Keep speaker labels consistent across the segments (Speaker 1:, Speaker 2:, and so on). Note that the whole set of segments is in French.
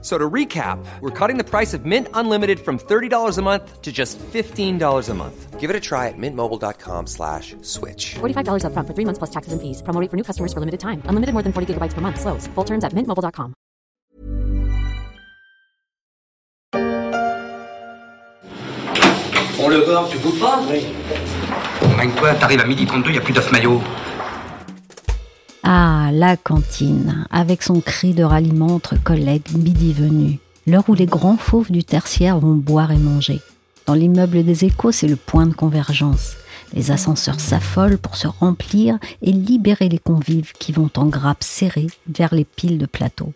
Speaker 1: So to recap, we're cutting the price of Mint Unlimited from $30 a month to just $15 a month. Give it a try at mintmobile.com slash switch.
Speaker 2: $45 up front for three months plus taxes and fees. Promo rate for new customers for limited time. Unlimited more than 40 gigabytes per month. Slows. Full terms at mintmobile.com.
Speaker 3: Bon, le corps, tu coupes pas Oui. Mine quoi, t'arrives à midi 32, y a plus d'œufs maillot.
Speaker 4: Ah, la cantine, avec son cri de ralliement entre collègues midi venus. L'heure où les grands fauves du tertiaire vont boire et manger. Dans l'immeuble des échos, c'est le point de convergence. Les ascenseurs s'affolent pour se remplir et libérer les convives qui vont en grappe serrée vers les piles de plateaux.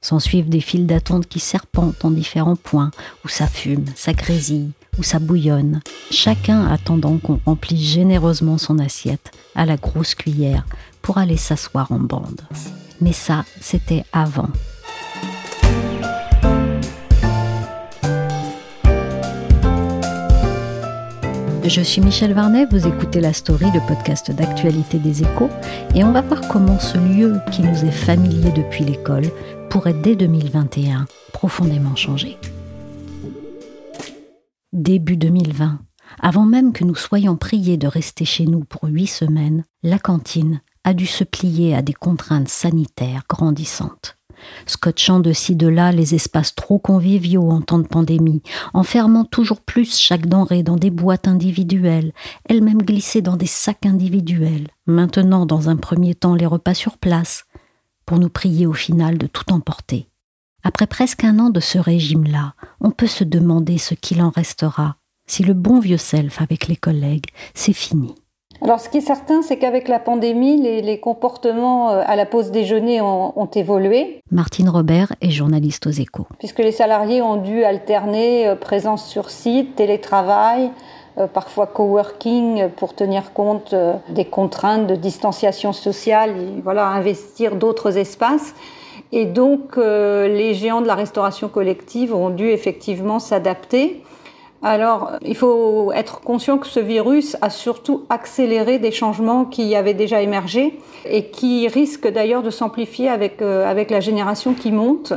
Speaker 4: S'en suivent des files d'attente qui serpentent en différents points, où ça fume, ça grésille, où ça bouillonne, chacun attendant qu'on remplisse généreusement son assiette à la grosse cuillère pour aller s'asseoir en bande. Mais ça, c'était avant. Je suis Michel Varnet, vous écoutez La Story, le podcast d'actualité des échos, et on va voir comment ce lieu qui nous est familier depuis l'école pourrait dès 2021 profondément changer. Début 2020, avant même que nous soyons priés de rester chez nous pour huit semaines, la cantine a dû se plier à des contraintes sanitaires grandissantes scotchant de ci de là les espaces trop conviviaux en temps de pandémie, enfermant toujours plus chaque denrée dans des boîtes individuelles, elles-mêmes glissées dans des sacs individuels, maintenant dans un premier temps les repas sur place, pour nous prier au final de tout emporter. Après presque un an de ce régime-là, on peut se demander ce qu'il en restera, si le bon vieux self avec les collègues, c'est fini.
Speaker 5: Alors, ce qui est certain, c'est qu'avec la pandémie, les, comportements euh, à la pause déjeuner ont, ont, évolué.
Speaker 4: Martine Robert est journaliste aux échos.
Speaker 5: Puisque les salariés ont dû alterner euh, présence sur site, télétravail, euh, parfois coworking pour tenir compte des contraintes de distanciation sociale, et, voilà, investir d'autres espaces. Et donc, les géants de la restauration collective ont dû effectivement s'adapter. Alors, il faut être conscient que ce virus a surtout accéléré des changements qui avaient déjà émergé et qui risquent d'ailleurs de s'amplifier avec, euh, avec la génération qui monte.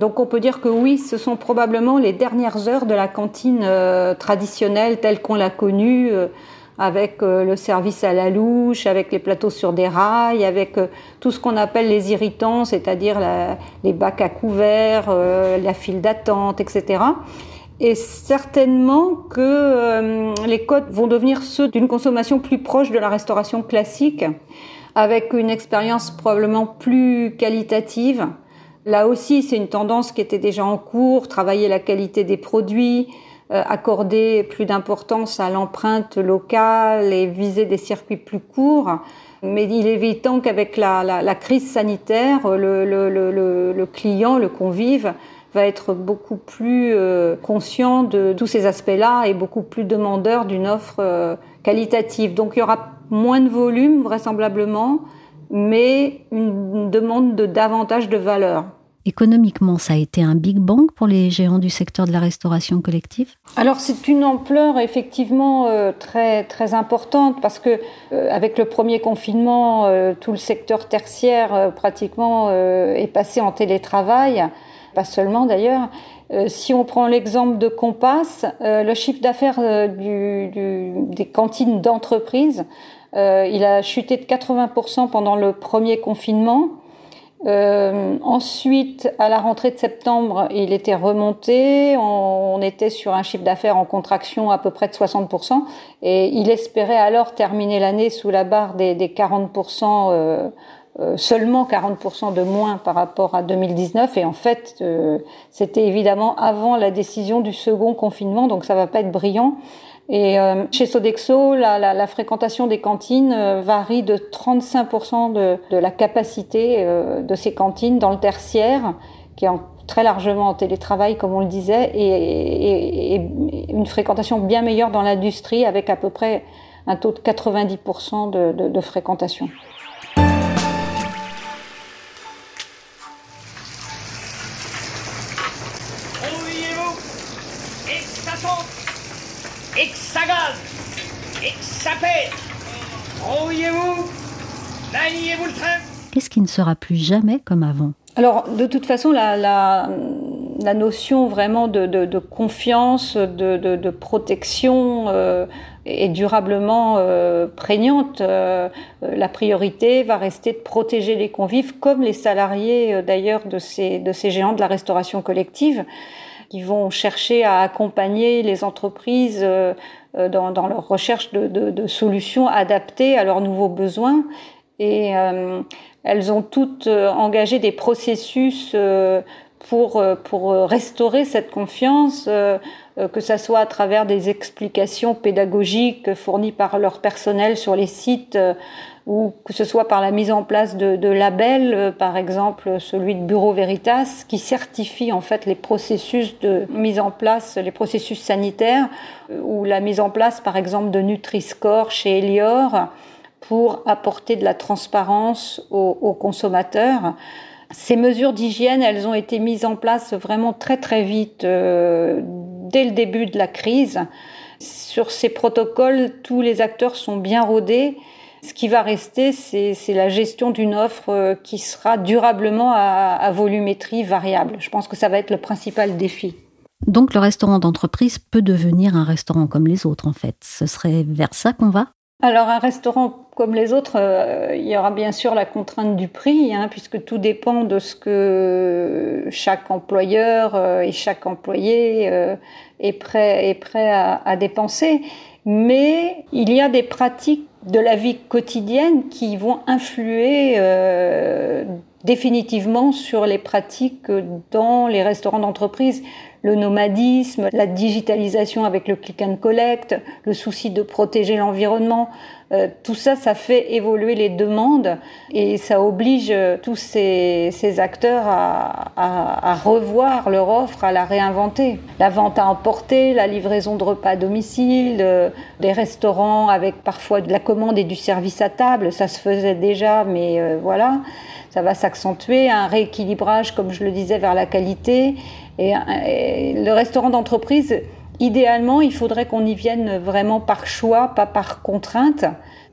Speaker 5: Donc on peut dire que oui, ce sont probablement les dernières heures de la cantine euh, traditionnelle telle qu'on l'a connue, euh, avec le service à la louche, avec les plateaux sur des rails, avec tout ce qu'on appelle les irritants, c'est-à-dire les bacs à couverts, la file d'attente, etc. Et certainement que euh, les codes vont devenir ceux d'une consommation plus proche de la restauration classique, avec une expérience probablement plus qualitative. Là aussi, c'est une tendance qui était déjà en cours, travailler la qualité des produits, euh, accorder plus d'importance à l'empreinte locale et viser des circuits plus courts. Mais il est évident qu'avec la, la, la, crise sanitaire, le, le, le, le client, le convive, va être beaucoup plus euh, conscient de tous ces aspects-là et beaucoup plus demandeur d'une offre euh, qualitative. Donc il y aura moins de volume vraisemblablement, mais une demande de davantage de valeur.
Speaker 4: Économiquement, ça a été un big bang pour les géants du secteur de la restauration collective?
Speaker 5: Alors c'est une ampleur effectivement euh, très très importante parce que avec le premier confinement, tout le secteur tertiaire pratiquement est passé en télétravail pas seulement d'ailleurs. Euh, si on prend l'exemple de Compass, euh, le chiffre d'affaires euh, des cantines d'entreprise, il a chuté de 80% pendant le premier confinement. Ensuite, à la rentrée de septembre, il était remonté. On, était sur un chiffre d'affaires en contraction à peu près de 60%. Et il espérait alors terminer l'année sous la barre des, des 40% euh, seulement 40% de moins par rapport à 2019. Et en fait, euh, c'était évidemment avant la décision du second confinement, donc ça va pas être brillant. Et euh, chez Sodexo, la, la, la, fréquentation des cantines varie de 35% de, de, la capacité de ces cantines dans le tertiaire, qui est en, très largement en télétravail, comme on le disait, et, et, et une fréquentation bien meilleure dans l'industrie, avec à peu près un taux de 90% de, de, de fréquentation.
Speaker 4: Qui ne sera plus jamais comme avant
Speaker 5: Alors, de toute façon, la, notion vraiment de, confiance, de, protection euh, est durablement euh, prégnante. Euh, la priorité va rester de protéger les convives, comme les salariés euh, d'ailleurs de ces, géants de la restauration collective, qui vont chercher à accompagner les entreprises dans, dans, leur recherche de, solutions adaptées à leurs nouveaux besoins. Et elles ont toutes engagé des processus pour, pour restaurer cette confiance, euh, que ce soit à travers des explications pédagogiques fournies par leur personnel sur les sites euh, ou que ce soit par la mise en place de, de, labels, euh, par exemple celui de Bureau Veritas, qui certifie en fait les processus de mise en place, les processus sanitaires, ou la mise en place par exemple de Nutri-Score chez Elior pour apporter de la transparence aux, consommateurs. Ces mesures d'hygiène, elles ont été mises en place vraiment très très vite euh, dès le début de la crise. Sur ces protocoles, tous les acteurs sont bien rodés. Ce qui va rester, c'est la gestion d'une offre euh, qui sera durablement à, à volumétrie variable. Je pense que ça va être le principal défi.
Speaker 4: Donc le restaurant d'entreprise peut devenir un restaurant comme les autres en fait. Ce serait vers ça qu'on va?
Speaker 5: Alors un restaurant comme les autres, euh, il y aura bien sûr la contrainte du prix, hein, puisque tout dépend de ce que chaque employeur euh, et chaque employé euh, est prêt, est prêt à, à, dépenser. Mais il y a des pratiques de la vie quotidienne qui vont influer définitivement sur les pratiques dans les restaurants d'entreprise le nomadisme, la digitalisation avec le click and collect, le souci de protéger l'environnement. Euh, tout ça, ça fait évoluer les demandes et ça oblige euh, tous ces, ces acteurs à, à, à, revoir leur offre, à la réinventer. La vente à emporter, la livraison de repas à domicile, euh, des restaurants avec parfois de la commande et du service à table, ça se faisait déjà, mais euh, voilà, ça va s'accentuer. Un rééquilibrage, comme je le disais, vers la qualité et, et le restaurant d'entreprise, idéalement, il faudrait qu'on y vienne vraiment par choix, pas par contrainte.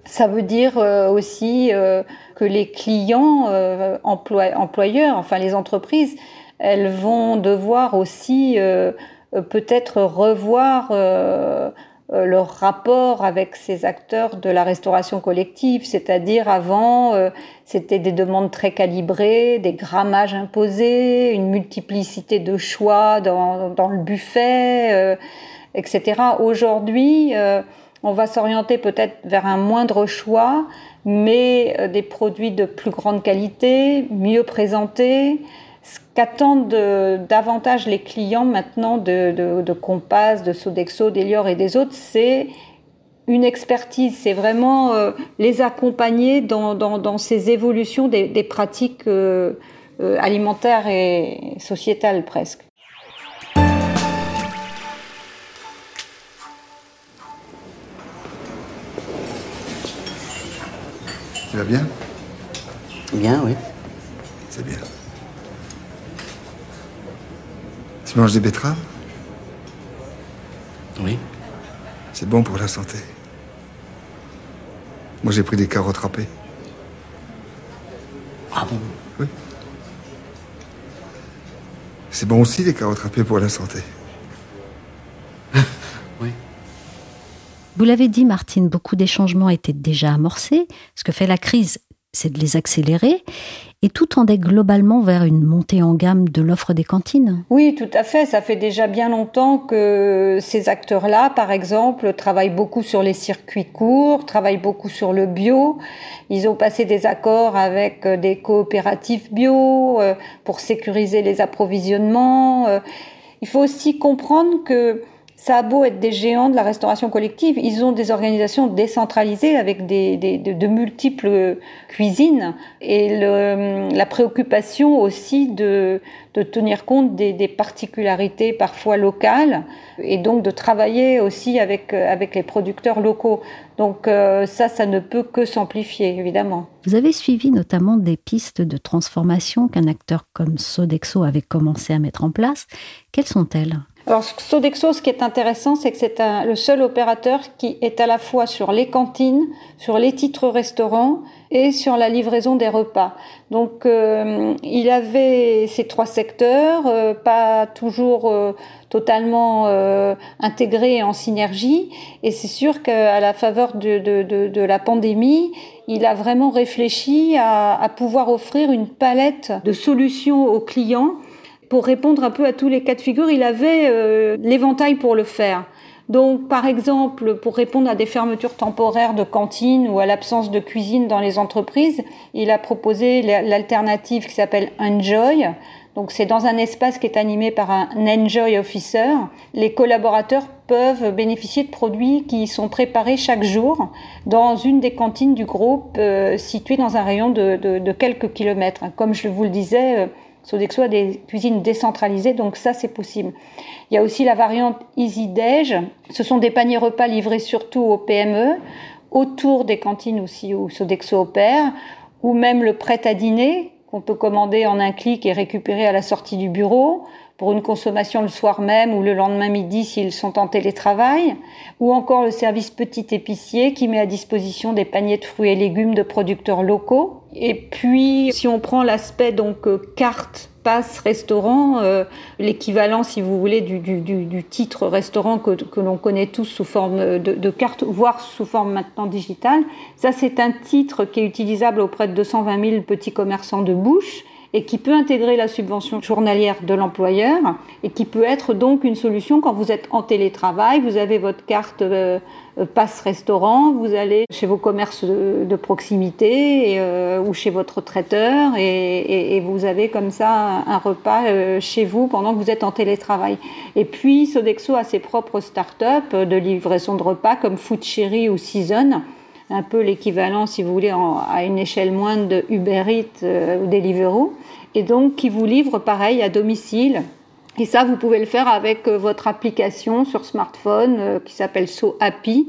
Speaker 5: Ça veut dire euh, aussi euh, que les clients euh, employeurs, enfin les entreprises, elles vont devoir aussi peut-être revoir leur rapport avec ces acteurs de la restauration collective, c'est-à-dire avant, euh, c'était des demandes très calibrées, des grammages imposés, une multiplicité de choix dans, dans le buffet, euh, etc. Aujourd'hui, euh, on va s'orienter peut-être vers un moindre choix, mais euh, des produits de plus grande qualité, mieux présentés, ce qu'attendent davantage les clients maintenant de, de, de Compass, de Sodexo, d'Elior et des autres, c'est une expertise, c'est vraiment euh, les accompagner dans, dans, dans, ces évolutions des, des pratiques euh, euh, alimentaires et sociétales presque.
Speaker 6: Tu vas bien?
Speaker 7: Bien, oui.
Speaker 6: C'est bien. Tu manges des betteraves?
Speaker 7: Oui.
Speaker 6: C'est bon pour la santé. Moi, j'ai pris des carottes râpées.
Speaker 7: Ah bon?
Speaker 6: Oui. C'est bon aussi, les carottes râpées pour la santé.
Speaker 7: oui.
Speaker 4: Vous l'avez dit, Martine, beaucoup des changements étaient déjà amorcés. Ce que fait la crise, c'est de les accélérer et tout tendait globalement vers une montée en gamme de l'offre des cantines.
Speaker 5: Oui, tout à fait. Ça fait déjà bien longtemps que ces acteurs-là, par exemple, travaillent beaucoup sur les circuits courts, travaillent beaucoup sur le bio. Ils ont passé des accords avec des coopératives bio euh, pour sécuriser les approvisionnements. Euh, il faut aussi comprendre que ça a beau être des géants de la restauration collective, ils ont des organisations décentralisées avec des, des de, multiples cuisines et le, la préoccupation aussi de, de tenir compte des, des, particularités parfois locales et donc de travailler aussi avec, avec les producteurs locaux. Donc euh, ça, ça ne peut que s'amplifier, évidemment.
Speaker 4: Vous avez suivi notamment des pistes de transformation qu'un acteur comme Sodexo avait commencé à mettre en place. Quelles sont-elles?
Speaker 5: Alors Sodexo, ce qui est intéressant, c'est que c'est le seul opérateur qui est à la fois sur les cantines, sur les titres restaurants et sur la livraison des repas. Donc euh, il avait ces trois secteurs, euh, pas toujours euh, totalement intégrés en synergie. Et c'est sûr qu'à la faveur de, de, de, de, la pandémie, il a vraiment réfléchi à, à pouvoir offrir une palette de solutions aux clients pour répondre un peu à tous les cas de figure, il avait euh, l'éventail pour le faire. Donc, par exemple, pour répondre à des fermetures temporaires de cantines ou à l'absence de cuisine dans les entreprises, il a proposé l'alternative qui s'appelle Enjoy. Donc, c'est dans un espace qui est animé par un Enjoy Officer. Les collaborateurs peuvent bénéficier de produits qui sont préparés chaque jour dans une des cantines du groupe euh, située dans un rayon de, quelques kilomètres. Comme je vous le disais, euh, Sodexo a des cuisines décentralisées, donc ça c'est possible. Il y a aussi la variante Easy Ce sont des paniers repas livrés surtout aux PME, autour des cantines aussi où Sodexo opère, ou même le prêt à dîner qu'on peut commander en un clic et récupérer à la sortie du bureau pour une consommation le soir même ou le lendemain midi s'ils sont en télétravail, ou encore le service petit épicier qui met à disposition des paniers de fruits et légumes de producteurs locaux. Et puis, si on prend l'aspect donc euh, carte passe restaurant, euh, l'équivalent, si vous voulez, du, du, du titre restaurant que, que l'on connaît tous sous forme de, de, carte, voire sous forme maintenant digitale. Ça, c'est un titre qui est utilisable auprès de 220 000 petits commerçants de bouche et qui peut intégrer la subvention journalière de l'employeur et qui peut être donc une solution quand vous êtes en télétravail, vous avez votre carte euh, euh, passe restaurant, vous allez chez vos commerces de, proximité euh, ou chez votre traiteur et, vous avez comme ça un, repas chez vous pendant que vous êtes en télétravail. Et puis Sodexo a ses propres start-up de livraison de repas comme Food Cherry ou Season un peu l'équivalent, si vous voulez, à une échelle moindre de Uber Eats euh, ou Deliveroo, et donc qui vous livre pareil à domicile. Et ça, vous pouvez le faire avec euh, votre application sur smartphone euh, qui s'appelle So Happy.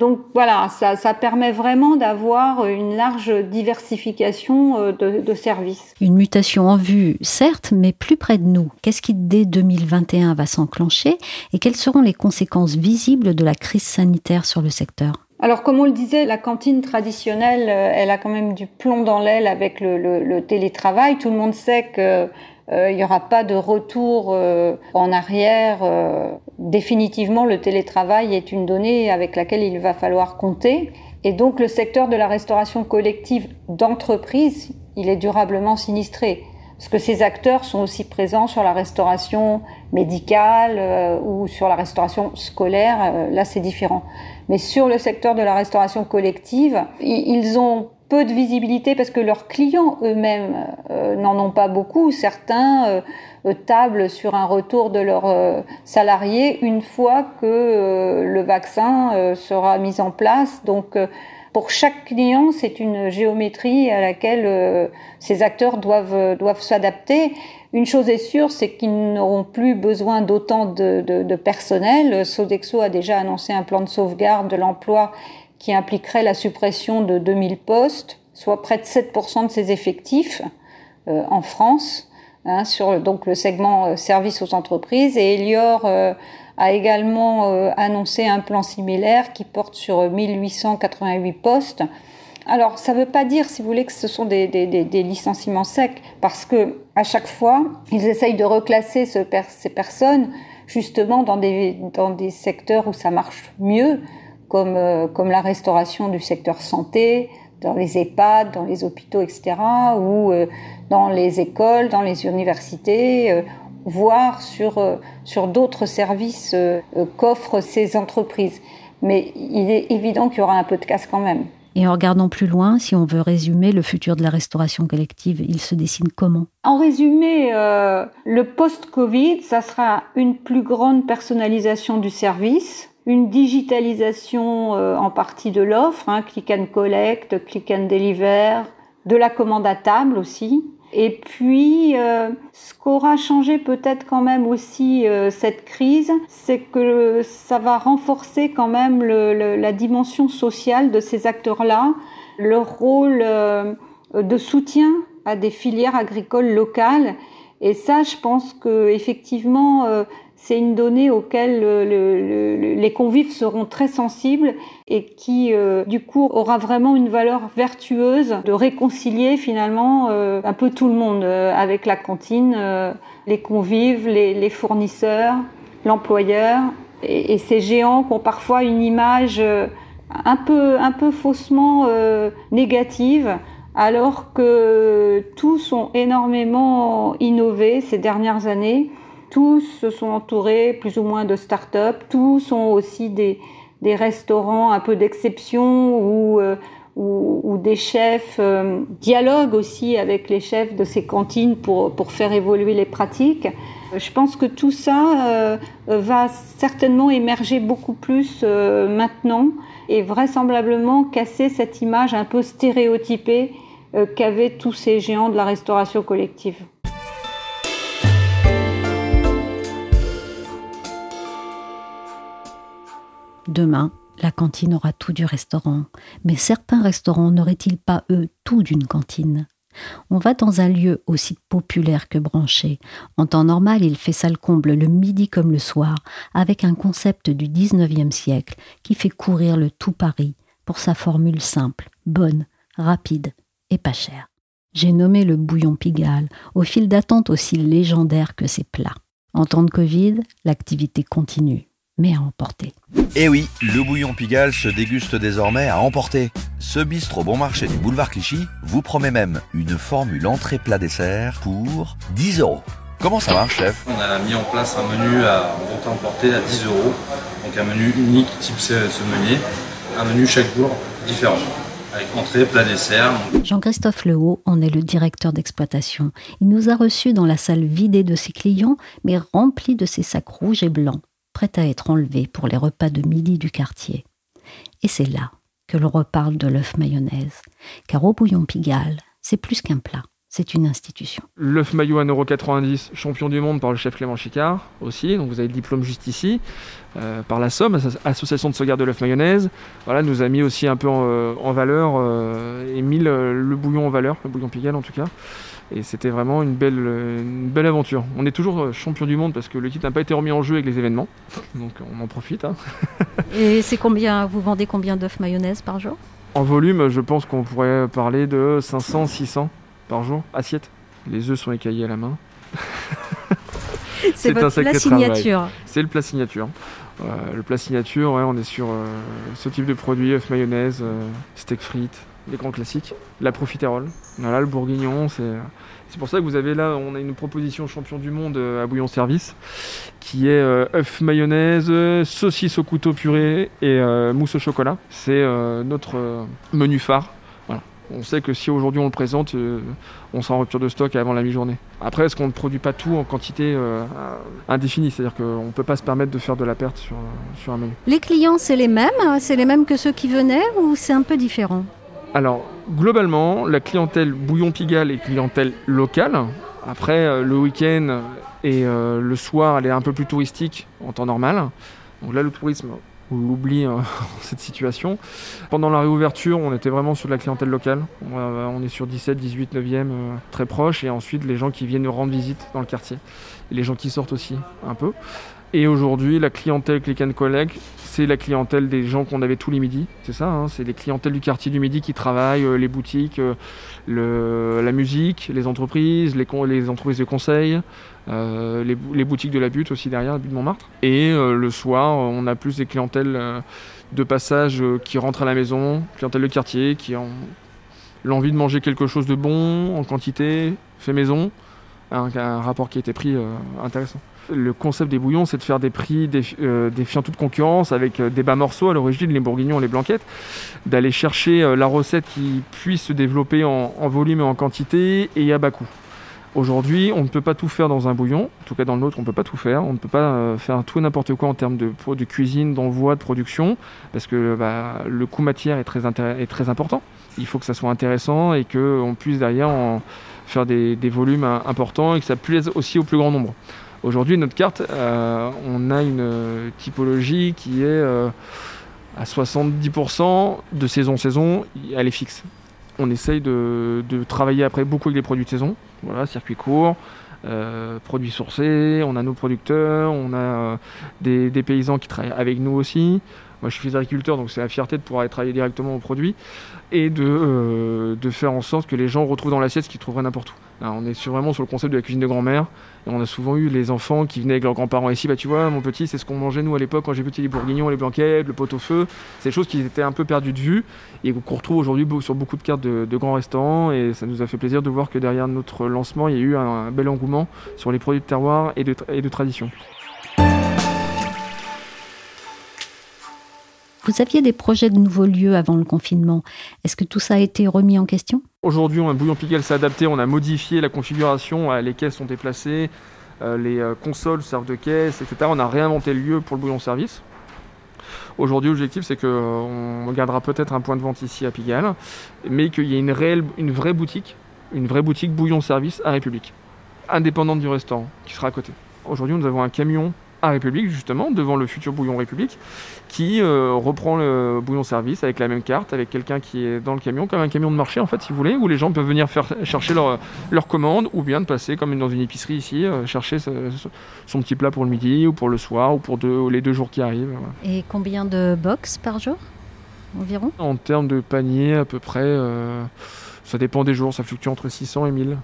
Speaker 5: Donc voilà, ça, permet vraiment d'avoir une large diversification de, services.
Speaker 4: Une mutation en vue, certes, mais plus près de nous. Qu'est-ce qui, dès 2021, va s'enclencher et quelles seront les conséquences visibles de la crise sanitaire sur le secteur?
Speaker 5: Alors, comme on le disait, la cantine traditionnelle, euh, elle a quand même du plomb dans l'aile avec le, télétravail. Tout le monde sait que euh, il n'y aura pas de retour euh, en arrière. définitivement, le télétravail est une donnée avec laquelle il va falloir compter. Et donc, le secteur de la restauration collective d'entreprise, il est durablement sinistré parce que ces acteurs sont aussi présents sur la restauration médicale euh, ou sur la restauration scolaire. Euh, là, c'est différent. Mais sur le secteur de la restauration collective, ils ont peu de visibilité parce que leurs clients eux-mêmes euh, n'en ont pas beaucoup. Certains tablent sur un retour de leurs salariés une fois que le vaccin sera mis en place. Donc, pour chaque client, c'est une géométrie à laquelle euh, ces acteurs doivent, euh, doivent s'adapter. Une chose est sûre, c'est qu'ils n'auront plus besoin d'autant de, personnel. Sodexo a déjà annoncé un plan de sauvegarde de l'emploi qui impliquerait la suppression de 2000 postes, soit près de 7% de ses effectifs euh, en France, hein, sur donc le segment euh, service aux entreprises. Et Elior euh, a également euh, annoncé un plan similaire qui porte sur 1888 postes. Alors, ça ne veut pas dire, si vous voulez, que ce sont des, licenciements secs, parce que à chaque fois, ils essayent de reclasser ce, ces personnes justement dans des, secteurs où ça marche mieux, comme la restauration du secteur santé, dans les EHPAD, dans les hôpitaux, etc., ou euh, dans les écoles, dans les universités voire sur, euh, sur d'autres services euh, euh, qu'offrent ces entreprises. Mais il est évident qu'il y aura un peu de casse quand même.
Speaker 4: Et en regardant plus loin, si on veut résumer le futur de la restauration collective, il se dessine comment?
Speaker 5: En résumé, euh, le post-Covid, ça sera une plus grande personnalisation du service, une digitalisation euh, en partie de l'offre, hein, click and collect, click and deliver, de la commande à table aussi, et puis, euh, ce qu'aura changé peut-être quand même aussi euh, cette crise, c'est que ça va renforcer quand même le, la dimension sociale de ces acteurs-là, leur rôle euh, de soutien à des filières agricoles locales. Et ça, je pense que effectivement, c'est une donnée auquel les convives seront très sensibles et qui, euh, du coup, aura vraiment une valeur vertueuse de réconcilier finalement euh, un peu tout le monde euh, avec la cantine, les convives, les, fournisseurs, l'employeur. Et, ces géants qui ont parfois une image un peu, un peu faussement négative alors que tous ont énormément innové ces dernières années tous se sont entourés plus ou moins de start-up, tous ont aussi des, des restaurants un peu d'exception où, euh, des chefs euh, dialoguent aussi avec les chefs de ces cantines pour, pour faire évoluer les pratiques. Je pense que tout ça euh, va certainement émerger beaucoup plus maintenant et vraisemblablement casser cette image un peu stéréotypée qu'avaient tous ces géants de la restauration collective.
Speaker 4: Demain, la cantine aura tout du restaurant, mais certains restaurants n'auraient-ils pas, eux, tout d'une cantine? On va dans un lieu aussi populaire que branché. En temps normal, il fait salle comble le midi comme le soir, avec un concept du 19e siècle qui fait courir le tout Paris pour sa formule simple, bonne, rapide et pas chère. J'ai nommé le bouillon Pigalle, au fil d'attente aussi légendaire que ses plats. En temps de Covid, l'activité continue mais à emporter.
Speaker 8: Eh oui, le bouillon Pigalle se déguste désormais à emporter. Ce bistrot bon marché du boulevard Clichy vous promet même une formule entrée-plat-dessert pour 10 euros. Comment ça marche, chef?
Speaker 9: On a mis en place un menu à vente emporter à 10 euros. Donc un menu unique type meunier. Un menu chaque jour différent avec entrée, plat, dessert.
Speaker 4: Jean-Christophe Lehaut en est le directeur d'exploitation. Il nous a reçus dans la salle vidée de ses clients, mais remplie de ses sacs rouges et blancs prêt à être enlevé pour les repas de midi du quartier. Et c'est là que l'on reparle de l'œuf mayonnaise, car au bouillon Pigalle, c'est plus qu'un plat. C'est une institution.
Speaker 10: L'œuf maillot à 1,90€, champion du monde par le chef Clément Chicard aussi. Donc vous avez le diplôme juste ici. Euh, par la Somme, association de sauvegarde de l'œuf mayonnaise. Voilà, nous a mis aussi un peu en, euh, valeur euh, et mis le, bouillon en valeur, le bouillon Pigalle en tout cas. Et c'était vraiment une belle, une belle aventure. On est toujours champion du monde parce que le titre n'a pas été remis en jeu avec les événements. Donc on en profite. Hein.
Speaker 4: Et c'est combien Vous vendez combien d'œufs mayonnaise par jour?
Speaker 10: En volume, je pense qu'on pourrait parler de 500, 600 par jour, assiette. Les œufs sont écaillés à la main.
Speaker 4: c'est votre plat signature.
Speaker 10: C'est le plat signature. Euh, le plat signature, on est sur euh, ce type de produit, œufs mayonnaise, steak frites, les grands classiques. La profiterole, voilà, le bourguignon, c'est... C'est pour ça que vous avez là, on a une proposition champion du monde euh, à bouillon service, qui est euh, œuf mayonnaise, saucisse au couteau purée et euh, mousse au chocolat. C'est notre menu phare. On sait que si aujourd'hui on le présente, on sera en rupture de stock avant la mi-journée. Après, est-ce qu'on ne produit pas tout en quantité indéfinie? C'est-à-dire qu'on ne peut pas se permettre de faire de la perte sur, sur un menu.
Speaker 4: Les clients, c'est les mêmes? C'est les mêmes que ceux qui venaient ou c'est un peu différent?
Speaker 10: Alors, globalement, la clientèle Bouillon Pigalle est clientèle locale. Après, euh, le week-end et euh, le soir, elle est un peu plus touristique en temps normal. Donc là, le tourisme, on l'oublie dans cette situation. Pendant la réouverture, on était vraiment sur de la clientèle locale. On est sur 17, 18, 9e, très proche. Et ensuite, les gens qui viennent nous rendre visite dans le quartier. Et les gens qui sortent aussi, un peu. Et aujourd'hui, la clientèle Click and Collect, c'est la clientèle des gens qu'on avait tous les midis. C'est ça, hein, c'est les clientèles du quartier du midi qui travaillent, euh, les boutiques, euh, la musique, les entreprises, les, entreprises de conseil, euh, les, boutiques de la butte aussi derrière, la butte Montmartre. Et le soir, on a plus des clientèles de passage qui rentrent à la maison, clientèle de quartier qui ont l'envie de manger quelque chose de bon, en quantité, fait maison. Un, un rapport qui a été pris intéressant le concept des bouillons, c'est de faire des prix euh, défiant toute concurrence avec euh, des bas morceaux à l'origine, les bourguignons, les blanquettes, d'aller chercher euh, la recette qui puisse se développer en, volume et en quantité et à bas coût. Aujourd'hui, on ne peut pas tout faire dans un bouillon, en tout cas dans le nôtre, on ne peut pas tout faire. On ne peut pas faire tout et n'importe quoi en termes de, cuisine, d'envoi, de production, parce que bah, le coût matière est très, important. Il faut que ça soit intéressant et qu'on puisse derrière en faire des, des volumes importants et que ça plaise aussi au plus grand nombre. Aujourd'hui, notre carte, euh, on a une euh, typologie qui est euh, à 70% de saison-saison, elle est fixe. On essaye de, travailler après beaucoup avec les produits de saison, voilà, circuit court, produits sourcés, on a nos producteurs, on a des, paysans qui travaillent avec nous aussi. Moi, je suis fils d'agriculteur, donc c'est la fierté de pouvoir aller travailler directement aux produits et de, de faire en sorte que les gens retrouvent dans l'assiette ce qu'ils trouveraient n'importe où. On est vraiment sur le concept de la cuisine de grand-mère. Et on a souvent eu les enfants qui venaient avec leurs grands-parents ici. Bah, tu vois, mon petit, c'est ce qu'on mangeait nous à l'époque quand j'ai petit, les bourguignons, les blanquettes, le pot au feu. C'est des choses qui étaient un peu perdues de vue et qu'on retrouve aujourd'hui sur beaucoup de cartes de, grands restaurants. Et ça nous a fait plaisir de voir que derrière notre lancement, il y a eu un, bel engouement sur les produits de terroir et de tradition.
Speaker 4: Vous aviez des projets de nouveaux lieux avant le confinement. Est-ce que tout ça a été remis en question?
Speaker 10: Aujourd'hui, Bouillon Pigalle s'est adapté, on a modifié la configuration, les caisses sont déplacées, euh, les euh, consoles servent de caisse, etc. On a réinventé le lieu pour le bouillon service. Aujourd'hui, l'objectif, c'est qu'on gardera peut-être un point de vente ici à Pigalle, mais qu'il y ait une vraie boutique, une vraie boutique bouillon service à République, indépendante du restaurant, qui sera à côté. Aujourd'hui, nous avons un camion à République, justement, devant le futur bouillon République, qui euh, reprend le bouillon service avec la même carte, avec quelqu'un qui est dans le camion, comme un camion de marché, en fait, si vous voulez, où les gens peuvent venir faire, chercher leur, leur commande, ou bien de passer, comme dans une épicerie ici, euh, chercher ce, son petit plat pour le midi, ou pour le soir, ou pour deux, les deux jours qui arrivent.
Speaker 4: Et combien de box par jour, environ?
Speaker 10: En termes de panier, à peu près, euh, ça dépend des jours, ça fluctue entre 600 et 1000.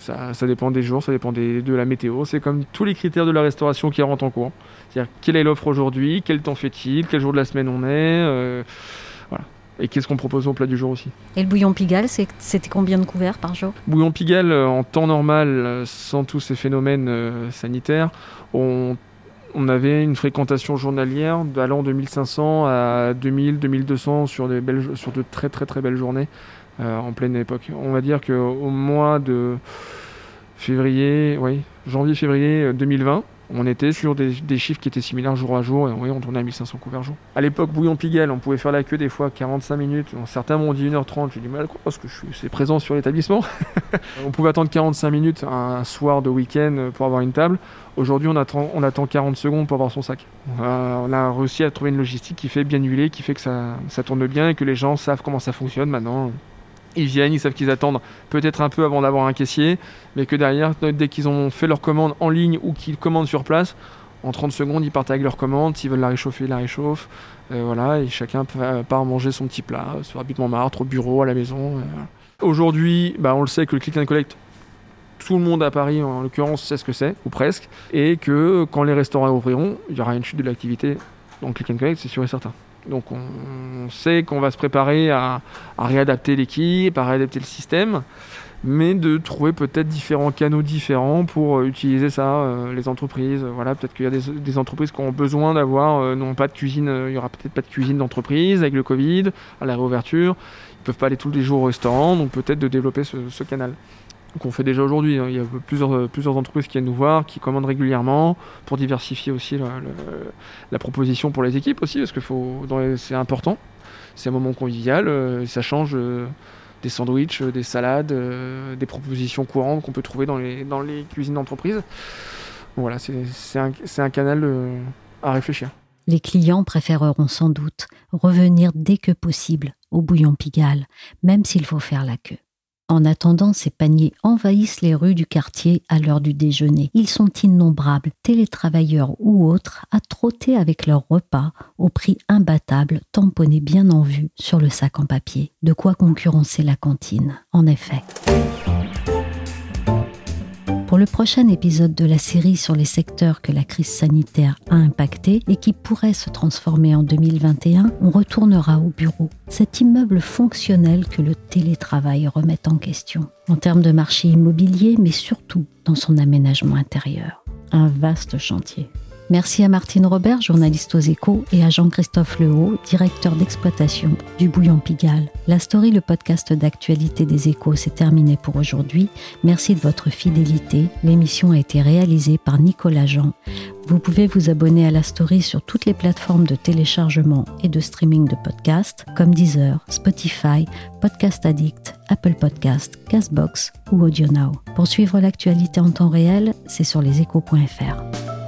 Speaker 10: Ça, ça, dépend des jours, ça dépend des, de la météo. C'est comme tous les critères de la restauration qui rentrent en cours. C'est-à-dire quelle est l'offre aujourd'hui, quel temps fait-il, quel jour de la semaine on est, euh, voilà. Et qu'est-ce qu'on propose au plat du jour aussi?
Speaker 4: Et le bouillon Pigalle, c'était combien de couverts par jour?
Speaker 10: Bouillon Pigalle, en temps normal, sans tous ces phénomènes euh, sanitaires, on, on, avait une fréquentation journalière allant de 1500 à 2000, 2200 sur, des belles, sur de très très très belles journées. Euh, en pleine époque. On va dire qu'au mois de février, oui, janvier-février 2020, on était sur des, des, chiffres qui étaient similaires jour à jour, et oui, on tournait à 1500 couverts jour. À l'époque, Bouillon Pigalle, on pouvait faire la queue des fois 45 minutes, certains m'ont dit 1h30, j'ai du mal à croire parce que je suis c'est présent sur l'établissement. on pouvait attendre 45 minutes un soir de week-end pour avoir une table. Aujourd'hui, on attend, on attend 40 secondes pour avoir son sac. Euh, on a réussi à trouver une logistique qui fait bien huiler, qui fait que ça, ça tourne bien et que les gens savent comment ça fonctionne maintenant. Ils viennent, ils savent qu'ils attendent peut-être un peu avant d'avoir un caissier, mais que derrière, dès qu'ils ont fait leur commande en ligne ou qu'ils commandent sur place, en 30 secondes, ils partent avec leur commande. S'ils veulent la réchauffer, ils la réchauffent. Euh, voilà, et chacun part manger son petit plat sur la butte Montmartre, au bureau, à la maison. Euh, Aujourd'hui, bah, on le sait que le click and collect, tout le monde à Paris, en l'occurrence, sait ce que c'est, ou presque, et que quand les restaurants ouvriront, il y aura une chute de l'activité. Donc click and collect, c'est sûr et certain. Donc on sait qu'on va se préparer à, réadapter l'équipe, à réadapter le système, mais de trouver peut-être différents canaux différents pour utiliser ça, euh, les entreprises. Voilà, peut-être qu'il y a des, entreprises qui ont besoin d'avoir, euh, non pas de cuisine, euh, il y aura peut-être pas de cuisine d'entreprise avec le Covid, à la réouverture. Ils peuvent pas aller tous les jours au restaurant, donc peut-être de développer ce canal qu'on fait déjà aujourd'hui. Il y a plusieurs, plusieurs entreprises qui viennent nous voir, qui commandent régulièrement pour diversifier aussi la, proposition pour les équipes aussi, parce que c'est important. C'est un moment convivial, euh, ça change euh, des sandwichs, des salades, euh, des propositions courantes qu'on peut trouver dans les, cuisines d'entreprise. Voilà, c'est un, canal à réfléchir.
Speaker 4: Les clients préféreront sans doute revenir dès que possible au bouillon Pigalle, même s'il faut faire la queue. En attendant, ces paniers envahissent les rues du quartier à l'heure du déjeuner. Ils sont innombrables, télétravailleurs ou autres, à trotter avec leur repas au prix imbattable, tamponné bien en vue sur le sac en papier. De quoi concurrencer la cantine, en effet. Pour le prochain épisode de la série sur les secteurs que la crise sanitaire a impactés et qui pourraient se transformer en 2021, on retournera au bureau, cet immeuble fonctionnel que le télétravail remet en question, en termes de marché immobilier, mais surtout dans son aménagement intérieur. Un vaste chantier. Merci à Martine Robert, journaliste aux échos, et à Jean-Christophe Lehaut, directeur d'exploitation du Bouillon Pigalle. La story, le podcast d'actualité des échos, s'est terminé pour aujourd'hui. Merci de votre fidélité. L'émission a été réalisée par Nicolas Jean. Vous pouvez vous abonner à la story sur toutes les plateformes de téléchargement et de streaming de podcasts comme Deezer, Spotify, Podcast Addict, Apple Podcast, Castbox ou AudioNow. Pour suivre l'actualité en temps réel, c'est sur leséchos.fr.